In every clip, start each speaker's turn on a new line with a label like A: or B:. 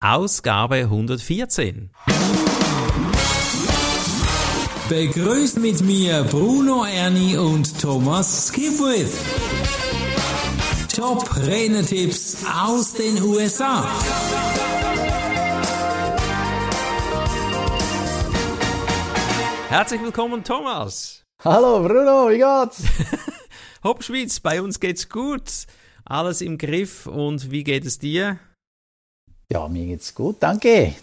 A: Ausgabe 114.
B: Begrüßt mit mir Bruno Ernie und Thomas Skipwith. Top Renetipps aus den USA.
A: Herzlich willkommen, Thomas.
C: Hallo Bruno, wie geht's?
A: Hopp Schweiz, bei uns geht's gut. Alles im Griff und wie geht es dir?
C: Ja, mir geht's gut, danke.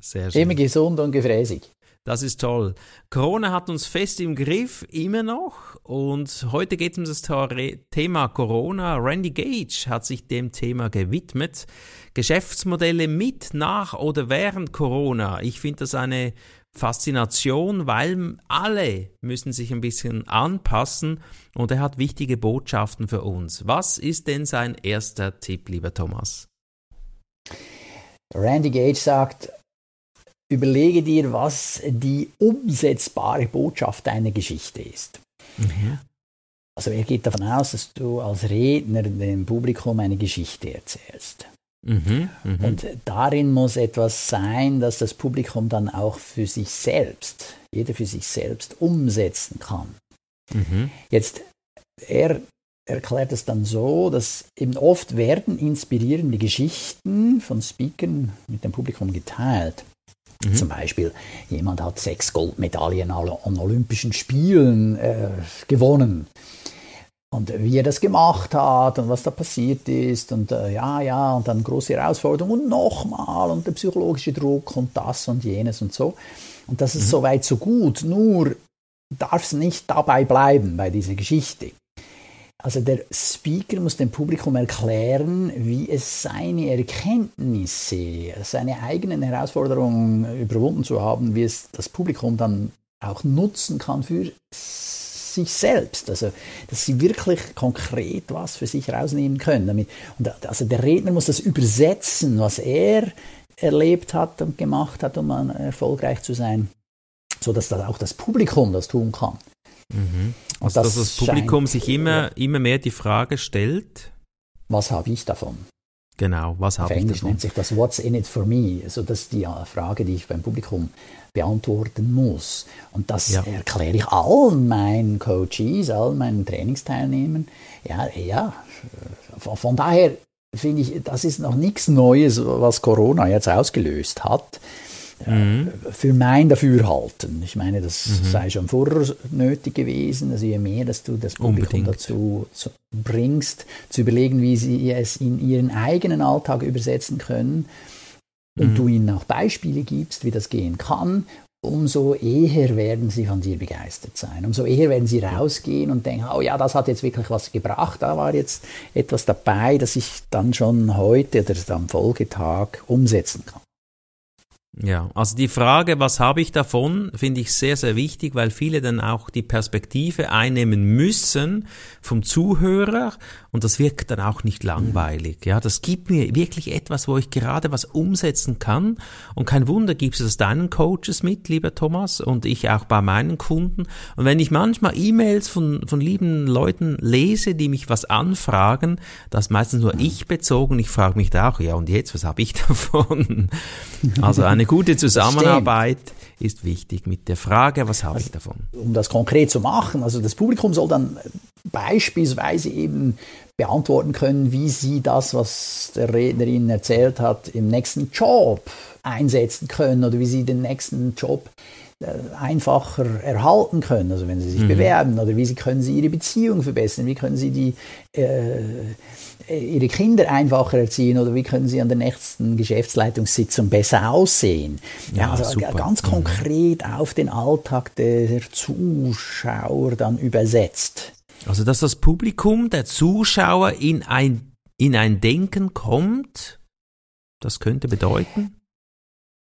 A: Sehr schön.
C: Immer gesund und gefräßig.
A: Das ist toll. Corona hat uns fest im Griff, immer noch. Und heute geht es um das Thema Corona. Randy Gage hat sich dem Thema gewidmet. Geschäftsmodelle mit, nach oder während Corona. Ich finde das eine Faszination, weil alle müssen sich ein bisschen anpassen und er hat wichtige Botschaften für uns. Was ist denn sein erster Tipp, lieber Thomas?
C: Randy Gage sagt, überlege dir, was die umsetzbare Botschaft deiner Geschichte ist. Mhm. Also er geht davon aus, dass du als Redner dem Publikum eine Geschichte erzählst. Mhm, mh. Und darin muss etwas sein, dass das Publikum dann auch für sich selbst, jeder für sich selbst umsetzen kann. Mhm. Jetzt, er erklärt es dann so, dass eben oft werden inspirierende Geschichten von Speakern mit dem Publikum geteilt. Mhm. Zum Beispiel, jemand hat sechs Goldmedaillen an Olympischen Spielen äh, gewonnen. Und wie er das gemacht hat und was da passiert ist und äh, ja, ja, und dann große Herausforderungen und nochmal und der psychologische Druck und das und jenes und so. Und das ist mhm. soweit so gut, nur darf es nicht dabei bleiben bei dieser Geschichte. Also der Speaker muss dem Publikum erklären, wie es seine Erkenntnisse, seine eigenen Herausforderungen überwunden zu haben, wie es das Publikum dann auch nutzen kann für sich selbst. Also, dass sie wirklich konkret was für sich rausnehmen können. Und also der Redner muss das übersetzen, was er erlebt hat und gemacht hat, um erfolgreich zu sein, so dass das auch das Publikum das tun kann.
A: Mhm. Also, das dass das Publikum sich immer, immer mehr die Frage stellt.
C: Was habe ich davon?
A: Genau, was habe
C: ich
A: davon?
C: Englisch nennt sich das What's in it for me? Also das ist die Frage, die ich beim Publikum beantworten muss. Und das ja. erkläre ich allen meinen Coaches, allen meinen Trainingsteilnehmern. Ja, ja, von daher finde ich, das ist noch nichts Neues, was Corona jetzt ausgelöst hat mhm. für mein Dafürhalten. Ich meine, das mhm. sei schon vorher nötig gewesen. Also je mehr, dass du das Publikum Unbedingt. dazu bringst, zu überlegen, wie sie es in ihren eigenen Alltag übersetzen können und mhm. du ihnen auch Beispiele gibst, wie das gehen kann, umso eher werden sie von dir begeistert sein. Umso eher werden sie rausgehen und denken, oh ja, das hat jetzt wirklich was gebracht, da war jetzt etwas dabei, das ich dann schon heute oder am Folgetag umsetzen kann.
A: Ja, also die Frage, was habe ich davon, finde ich sehr, sehr wichtig, weil viele dann auch die Perspektive einnehmen müssen vom Zuhörer und das wirkt dann auch nicht langweilig. Ja, das gibt mir wirklich etwas, wo ich gerade was umsetzen kann und kein Wunder gibst du das deinen Coaches mit, lieber Thomas, und ich auch bei meinen Kunden. Und wenn ich manchmal E-Mails von, von lieben Leuten lese, die mich was anfragen, das ist meistens nur ich bezogen, ich frage mich da auch, ja und jetzt, was habe ich davon? Also eine gute Zusammenarbeit ist wichtig mit der Frage, was habe also, ich davon?
C: Um das konkret zu machen, also das Publikum soll dann beispielsweise eben beantworten können, wie sie das, was der Redner ihnen erzählt hat, im nächsten Job einsetzen können oder wie sie den nächsten Job äh, einfacher erhalten können, also wenn sie sich mhm. bewerben oder wie sie können sie ihre Beziehung verbessern, wie können sie die äh, ihre Kinder einfacher erziehen oder wie können sie an der nächsten Geschäftsleitungssitzung besser aussehen. Ja, also super. ganz mhm. konkret auf den Alltag der Zuschauer dann übersetzt.
A: Also, dass das Publikum, der Zuschauer in ein, in ein Denken kommt, das könnte bedeuten?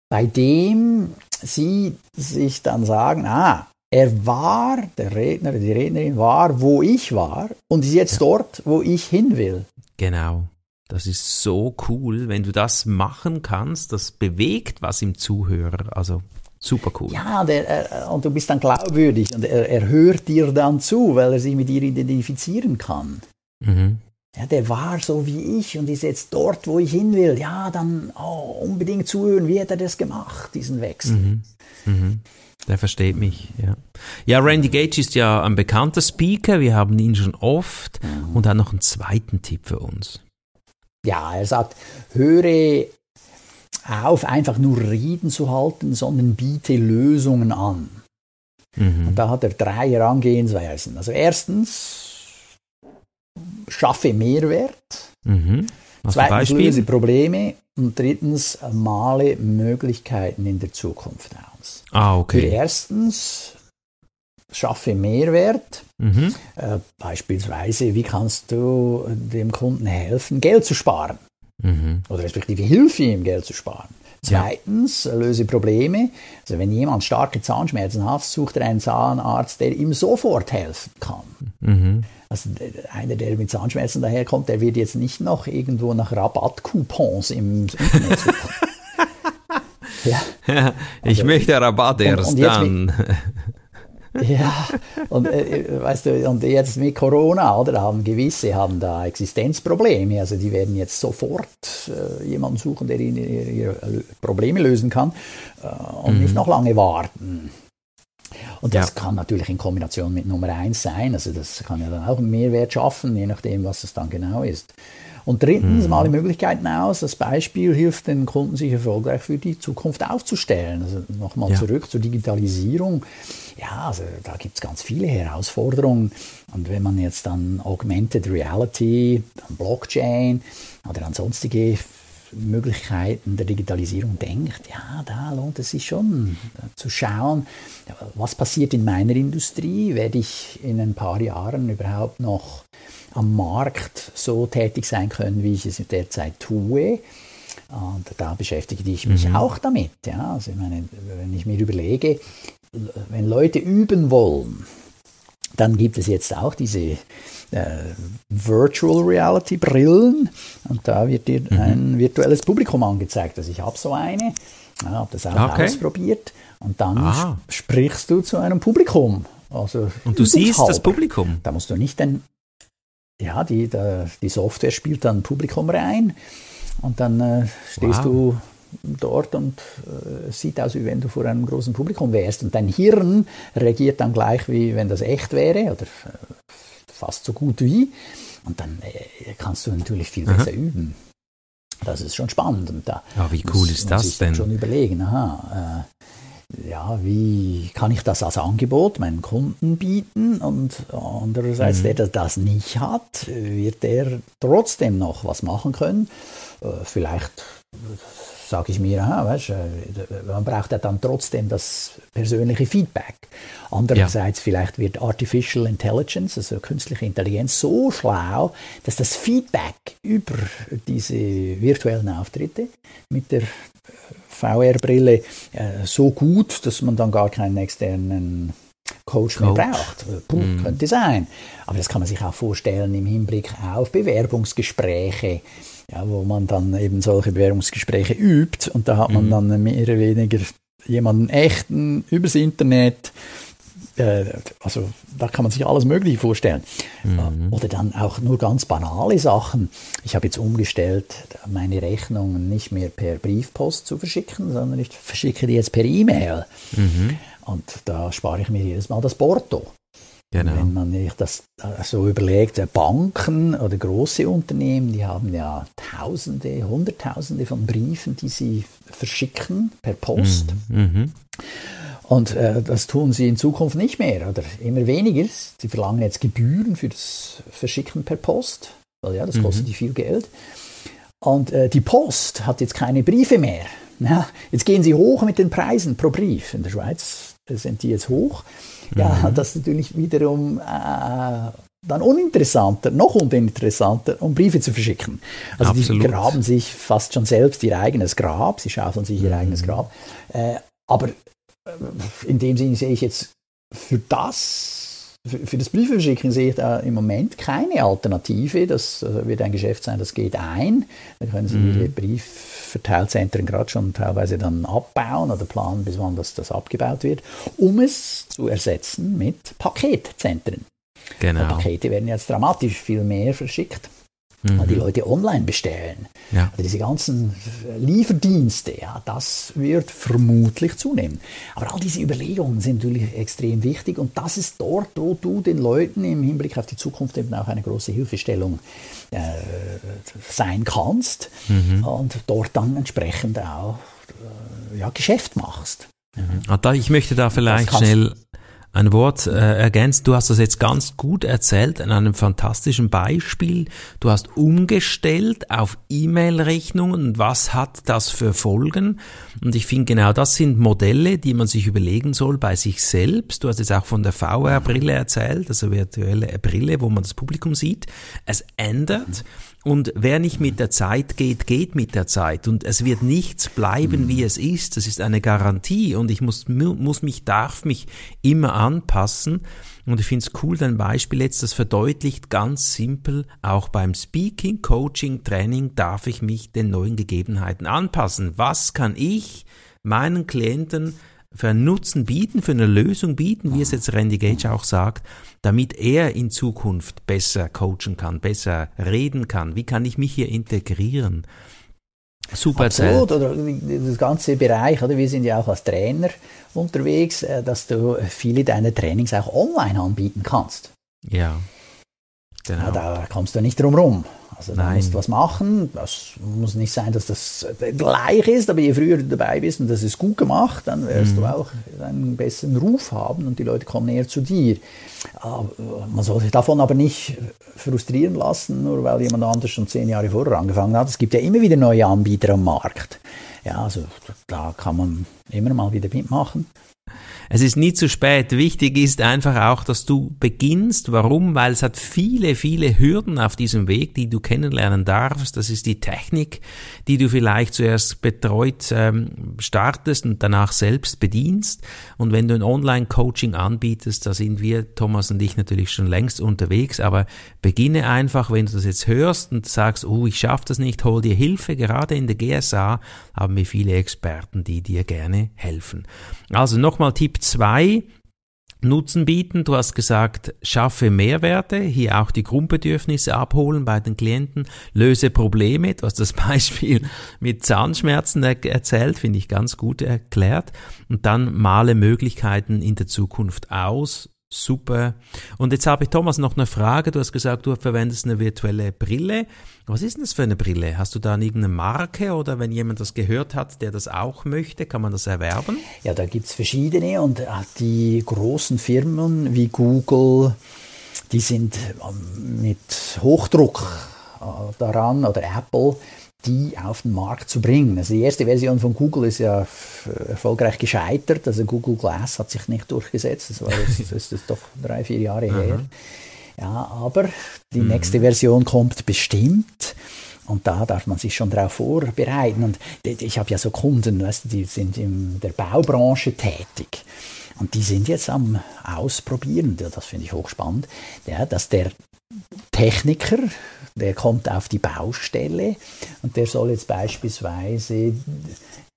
C: Bei dem sie sich dann sagen, ah, er war, der Redner, die Rednerin war, wo ich war und ist jetzt ja. dort, wo ich hin will.
A: Genau. Das ist so cool, wenn du das machen kannst, das bewegt was im Zuhörer. Also Super cool.
C: Ja, der, und du bist dann glaubwürdig und er, er hört dir dann zu, weil er sich mit dir identifizieren kann.
A: Mhm.
C: ja, der war so wie ich und ist jetzt dort, wo ich hin will, ja, dann oh, unbedingt zuhören, wie hat er das gemacht, diesen Wechsel. Mhm.
A: Mhm. Der versteht mich, ja. Ja, Randy Gage ist ja ein bekannter Speaker, wir haben ihn schon oft mhm. und hat noch einen zweiten Tipp für uns.
C: Ja, er sagt, höre auf, einfach nur Reden zu halten, sondern biete Lösungen an. Mhm. Und da hat er drei Herangehensweisen. Also erstens, schaffe Mehrwert.
A: Mhm.
C: Zweitens, löse Probleme. Und drittens, male Möglichkeiten in der Zukunft aus.
A: Ah, okay.
C: Für erstens, schaffe Mehrwert. Mhm. Äh, beispielsweise, wie kannst du dem Kunden helfen, Geld zu sparen? Mhm. Oder respektive hilf ihm, Geld zu sparen. Zweitens, ja. löse Probleme. Also wenn jemand starke Zahnschmerzen hat, sucht er einen Zahnarzt, der ihm sofort helfen kann. Mhm. Also einer, der mit Zahnschmerzen daherkommt, der wird jetzt nicht noch irgendwo nach Rabattcoupons im Internet suchen.
A: ja. ich also, möchte Rabatt erst und, und dann.
C: Ja, und äh, weißt du, und jetzt mit Corona, oder, haben gewisse haben da Existenzprobleme, also die werden jetzt sofort äh, jemanden suchen, der ihnen ihre, ihre Probleme lösen kann äh, und mhm. nicht noch lange warten. Und das ja. kann natürlich in Kombination mit Nummer eins sein, also das kann ja dann auch einen Mehrwert schaffen, je nachdem, was es dann genau ist. Und drittens, mhm. alle Möglichkeiten aus. Das Beispiel hilft den Kunden, sich erfolgreich für die Zukunft aufzustellen. Also nochmal ja. zurück zur Digitalisierung. Ja, also da gibt es ganz viele Herausforderungen. Und wenn man jetzt an Augmented Reality, an Blockchain oder an sonstige Möglichkeiten der Digitalisierung denkt, ja, da lohnt es sich schon äh, zu schauen, was passiert in meiner Industrie, werde ich in ein paar Jahren überhaupt noch am Markt so tätig sein können, wie ich es derzeit tue. Und da beschäftige ich mich mhm. auch damit. Ja. Also ich meine, wenn ich mir überlege, wenn Leute üben wollen, dann gibt es jetzt auch diese äh, Virtual Reality Brillen und da wird dir mhm. ein virtuelles Publikum angezeigt. Also ich habe so eine, habe das auch okay. ausprobiert und dann ah. sprichst du zu einem Publikum. Also
A: und du siehst das Publikum.
C: Da musst du nicht den ja, die, der, die Software spielt dann Publikum rein und dann äh, stehst wow. du dort und äh, es sieht aus, wie wenn du vor einem großen Publikum wärst. Und dein Hirn reagiert dann gleich, wie wenn das echt wäre oder äh, fast so gut wie. Und dann äh, kannst du natürlich viel besser mhm. üben. Das ist schon spannend. Und da
A: ja, wie cool ist das denn?
C: schon überlegen, aha, äh, ja, wie kann ich das als Angebot meinen Kunden bieten? Und andererseits, mhm. der das nicht hat, wird der trotzdem noch was machen können. Äh, vielleicht sage ich mir, aha, weißt, man braucht ja dann trotzdem das persönliche Feedback. Andererseits ja. vielleicht wird Artificial Intelligence, also künstliche Intelligenz, so schlau, dass das Feedback über diese virtuellen Auftritte mit der VR-Brille äh, so gut, dass man dann gar keinen externen Coach, Coach. mehr braucht. Puh, mm. Könnte sein. Aber das kann man sich auch vorstellen im Hinblick auf Bewerbungsgespräche, ja, wo man dann eben solche Bewerbungsgespräche übt und da hat man mm. dann mehr oder weniger jemanden echten übers Internet, äh, also da kann man sich alles Mögliche vorstellen. Mhm. Oder dann auch nur ganz banale Sachen. Ich habe jetzt umgestellt, meine Rechnungen nicht mehr per Briefpost zu verschicken, sondern ich verschicke die jetzt per E-Mail. Mhm. Und da spare ich mir jedes Mal das Porto. Genau. Wenn man sich das äh, so überlegt, Banken oder große Unternehmen, die haben ja Tausende, Hunderttausende von Briefen, die sie verschicken per Post. Mhm. Mhm. Und äh, das tun sie in Zukunft nicht mehr oder immer weniger. Sie verlangen jetzt Gebühren für das Verschicken per Post, weil ja, das mhm. kostet die viel Geld. Und äh, die Post hat jetzt keine Briefe mehr. Ja, jetzt gehen sie hoch mit den Preisen pro Brief. In der Schweiz sind die jetzt hoch. Ja, mhm. das ist natürlich wiederum äh, dann uninteressanter, noch uninteressanter, um Briefe zu verschicken. Also Absolut. die graben sich fast schon selbst ihr eigenes Grab, sie schaufeln sich ihr mhm. eigenes Grab. Äh, aber in dem Sinne sehe ich jetzt für das, für, das Briefeschicken sehe ich da im Moment keine Alternative. Das äh, wird ein Geschäft sein, das geht ein. Da können Sie mhm. Ihre Briefverteilzentren gerade schon teilweise dann abbauen oder planen, bis wann das, das abgebaut wird, um es zu ersetzen mit Paketzentren. Genau. Pakete werden jetzt dramatisch viel mehr verschickt. Weil die Leute online bestellen.
A: Ja.
C: Also diese ganzen Lieferdienste, ja, das wird vermutlich zunehmen. Aber all diese Überlegungen sind natürlich extrem wichtig und das ist dort, wo du den Leuten im Hinblick auf die Zukunft eben auch eine große Hilfestellung äh, sein kannst und dort dann entsprechend auch äh, ja, Geschäft machst.
A: Ah, da, ich möchte da vielleicht schnell ein Wort äh, ergänzen. Du hast das jetzt ganz gut erzählt an einem fantastischen Beispiel. Du hast umgestellt auf E-Mail-Rechnungen was hat das für Folgen? Und ich finde genau das sind Modelle, die man sich überlegen soll bei sich selbst. Du hast jetzt auch von der VR-Brille erzählt, also virtuelle Brille, wo man das Publikum sieht. Es ändert. Und wer nicht mit der Zeit geht, geht mit der Zeit. Und es wird nichts bleiben, wie es ist. Das ist eine Garantie. Und ich muss, mu- muss mich, darf mich immer anpassen. Und ich finde es cool, dein Beispiel jetzt, das verdeutlicht ganz simpel, auch beim Speaking, Coaching, Training darf ich mich den neuen Gegebenheiten anpassen. Was kann ich meinen Klienten für einen Nutzen bieten, für eine Lösung bieten, wie es jetzt Randy Gage auch sagt, damit er in Zukunft besser coachen kann, besser reden kann? Wie kann ich mich hier integrieren? Super
C: Absolut, oder das ganze Bereich, oder wir sind ja auch als Trainer unterwegs, äh, dass du viele deiner Trainings auch online anbieten kannst.
A: Ja. Genau.
C: Ja, da kommst du nicht drum rum. Also da
A: Nein.
C: musst du was machen. Das muss nicht sein, dass das gleich ist, aber je früher du dabei bist und das ist gut gemacht, dann wirst
A: Mhm.
C: du auch einen besseren Ruf haben und die Leute kommen näher zu dir. Aber Man soll sich davon aber nicht frustrieren lassen, nur weil jemand anders schon zehn Jahre vorher angefangen hat. Es gibt ja immer wieder neue Anbieter am Markt. Ja, also da kann man immer mal wieder mitmachen.
A: Es ist nie zu spät. Wichtig ist einfach auch, dass du beginnst. Warum? Weil es hat viele, viele Hürden auf diesem Weg, die du kennenlernen darfst. Das ist die Technik, die du vielleicht zuerst betreut ähm, startest und danach selbst bedienst. Und wenn du ein Online-Coaching anbietest, da sind wir, Thomas und ich, natürlich schon längst unterwegs. Aber beginne einfach, wenn du das jetzt hörst und sagst, oh, ich schaffe das nicht, hol dir Hilfe. Gerade in der GSA haben wir viele Experten, die dir gerne helfen. Also nochmal Tipp 2. Nutzen bieten. Du hast gesagt, schaffe Mehrwerte, hier auch die Grundbedürfnisse abholen bei den Klienten, löse Probleme. Du hast das Beispiel mit Zahnschmerzen er erzählt, finde ich ganz gut erklärt. Und dann male Möglichkeiten in der Zukunft aus. Super. Und jetzt habe ich Thomas noch eine Frage. Du hast gesagt, du verwendest eine virtuelle Brille. Was ist denn das für eine Brille? Hast du da irgendeine Marke oder wenn jemand das gehört hat, der das auch möchte, kann man das erwerben?
C: Ja, da gibt's verschiedene und äh, die großen Firmen wie Google, die sind ähm, mit Hochdruck äh, daran oder Apple, die auf den Markt zu bringen. Also die erste Version von Google ist ja erfolgreich gescheitert. Also Google Glass hat sich nicht durchgesetzt. Das war jetzt, das ist doch drei, vier Jahre her. Ja, aber die nächste Version kommt bestimmt. Und da darf man sich schon darauf vorbereiten. Und ich habe ja so Kunden, weißt du, die sind in der Baubranche tätig. Und die sind jetzt am Ausprobieren, das finde ich hochspannend, ja, dass der Techniker, der kommt auf die Baustelle und der soll jetzt beispielsweise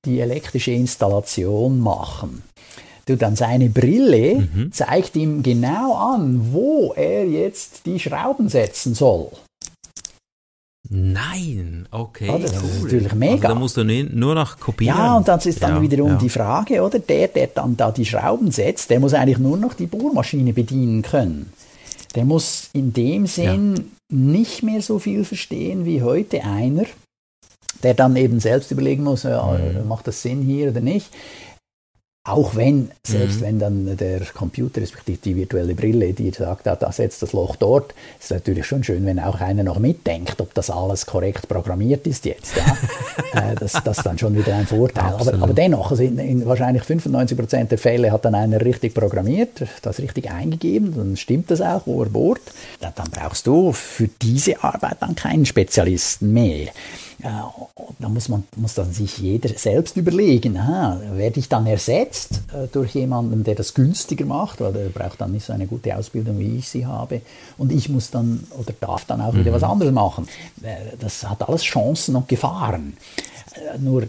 C: die elektrische Installation machen. Du, dann seine Brille zeigt ihm genau an, wo er jetzt die Schrauben setzen soll.
A: Nein, okay.
C: Ja, das ist
A: cool.
C: natürlich mega.
A: Also da musst du nur noch kopieren.
C: Ja, und dann ist dann
A: Ja,
C: wiederum
A: ja.
C: die Frage, oder? Der, der dann da die Schrauben setzt, der muss eigentlich nur noch die Bohrmaschine bedienen können. Der muss in dem Sinn nicht mehr so viel verstehen wie heute einer, der dann eben selbst überlegen muss, ja,
A: Mhm.
C: macht das Sinn hier oder nicht. Auch wenn, selbst
A: Mhm.
C: wenn dann der Computer, respektive die virtuelle Brille, die sagt, ah, da setzt das Loch dort, ist natürlich schon schön, wenn auch einer noch mitdenkt, ob das alles korrekt programmiert ist jetzt. Ja? äh, das, das ist dann schon wieder ein Vorteil. Aber, aber dennoch, also in, in wahrscheinlich 95% der Fälle hat dann einer richtig programmiert, das richtig eingegeben, dann stimmt das auch, wo er bohrt. Dann, dann brauchst du für diese Arbeit dann keinen Spezialisten mehr. Ja, da muss man muss dann sich jeder selbst überlegen, aha, werde ich dann ersetzt äh, durch jemanden, der das günstiger macht, weil der braucht dann nicht so eine gute Ausbildung, wie ich sie habe, und ich muss dann oder darf dann auch wieder was anderes machen. Das hat alles Chancen und Gefahren. Äh, nur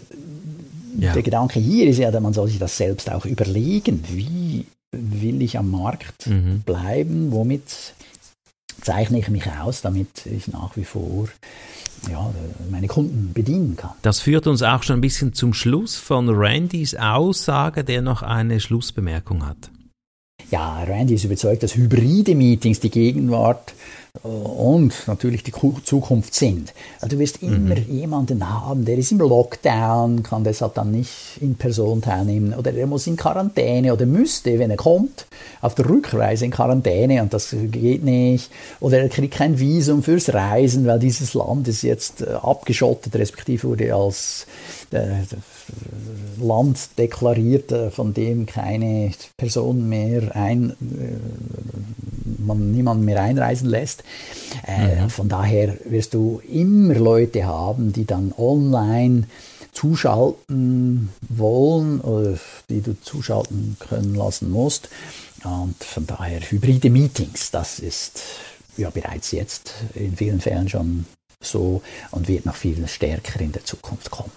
A: Ja.
C: der Gedanke hier ist ja, man soll sich das selbst auch überlegen, wie will ich am Markt
A: Mhm.
C: bleiben, womit zeichne ich mich aus, damit ich nach wie vor ja, meine Kunden bedienen kann.
A: Das führt uns auch schon ein bisschen zum Schluss von Randys Aussage, der noch eine Schlussbemerkung hat.
C: Ja, Randy ist überzeugt, dass hybride Meetings die Gegenwart und natürlich die Zukunft sind. Also du wirst immer mhm. jemanden haben, der ist im Lockdown, kann deshalb dann nicht in Person teilnehmen oder er muss in Quarantäne oder müsste, wenn er kommt, auf der Rückreise in Quarantäne und das geht nicht. Oder er kriegt kein Visum fürs Reisen, weil dieses Land ist jetzt äh, abgeschottet, respektive wurde als äh, Land deklariert, äh, von dem keine Person mehr ein, man niemanden mehr einreisen lässt. Äh, mhm. Von daher wirst du immer Leute haben, die dann online zuschalten wollen oder die du zuschalten können lassen musst. Und von daher hybride Meetings, das ist ja bereits jetzt in vielen Fällen schon so und wird noch viel stärker in der Zukunft kommen.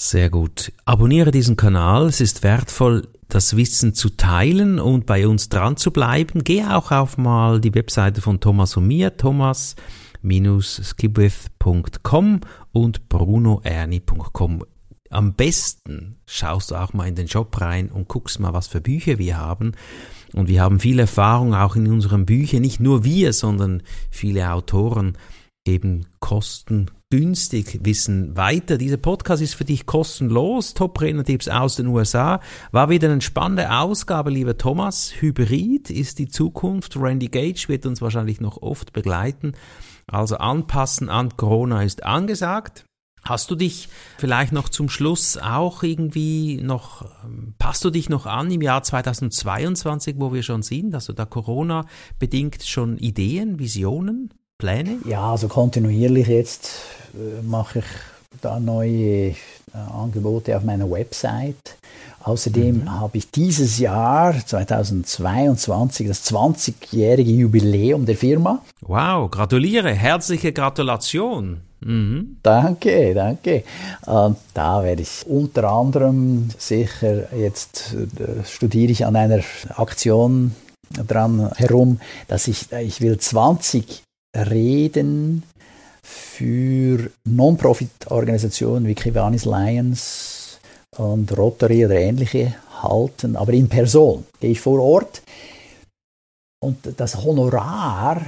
A: Sehr gut. Abonniere diesen Kanal. Es ist wertvoll, das Wissen zu teilen und bei uns dran zu bleiben. Geh auch auf mal die Webseite von Thomas und mir, thomas-skibwith.com und brunoerni.com. Am besten schaust du auch mal in den Shop rein und guckst mal, was für Bücher wir haben. Und wir haben viel Erfahrung auch in unseren Büchern. Nicht nur wir, sondern viele Autoren geben Kosten günstig Wissen weiter. Dieser Podcast ist für dich kostenlos. Top-Trainer-Tipps aus den USA. War wieder eine spannende Ausgabe, lieber Thomas. Hybrid ist die Zukunft. Randy Gage wird uns wahrscheinlich noch oft begleiten. Also anpassen an Corona ist angesagt. Hast du dich vielleicht noch zum Schluss auch irgendwie noch, passt du dich noch an im Jahr 2022, wo wir schon sind? Also da Corona bedingt schon Ideen, Visionen? Pläne?
C: Ja, also kontinuierlich jetzt äh, mache ich da neue äh, Angebote auf meiner Website. Außerdem mhm. habe ich dieses Jahr, 2022, das 20-jährige Jubiläum der Firma.
A: Wow, gratuliere, herzliche Gratulation.
C: Mhm. Danke, danke. Und da werde ich unter anderem sicher, jetzt äh, studiere ich an einer Aktion dran herum, dass ich, ich will 20 Reden für Non-Profit-Organisationen wie Kiwanis Lions und Rotary oder ähnliche halten, aber in Person gehe ich vor Ort und das Honorar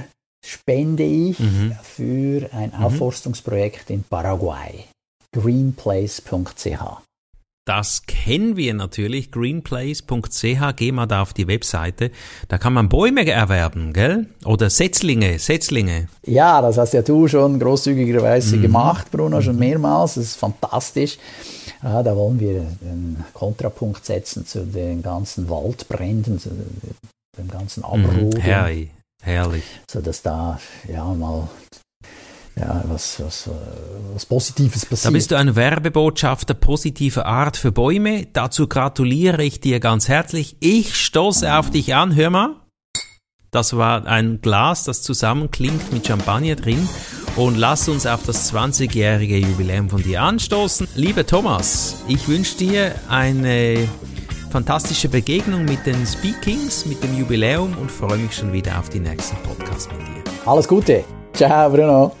C: spende ich mhm. für ein mhm. Aufforstungsprojekt in Paraguay. greenplace.ch
A: das kennen wir natürlich, greenplace.ch, geh mal da auf die Webseite, da kann man Bäume erwerben, gell? Oder Setzlinge, Setzlinge.
C: Ja, das hast ja du schon großzügigerweise mhm. gemacht, Bruno, schon mehrmals, das ist fantastisch. Ja, da wollen wir einen Kontrapunkt setzen zu den ganzen Waldbränden, zu dem ganzen Abroden. Mhm,
A: herrlich, herrlich.
C: So dass da ja mal ja, was, was, was Positives passiert.
A: Da bist du ein Werbebotschafter positiver Art für Bäume. Dazu gratuliere ich dir ganz herzlich. Ich stoße auf dich an. Hör mal. Das war ein Glas, das zusammenklingt mit Champagner drin. Und lass uns auf das 20-jährige Jubiläum von dir anstoßen. Lieber Thomas, ich wünsche dir eine fantastische Begegnung mit den Speakings, mit dem Jubiläum und freue mich schon wieder auf die nächsten Podcasts mit dir.
C: Alles Gute. Ciao, Bruno.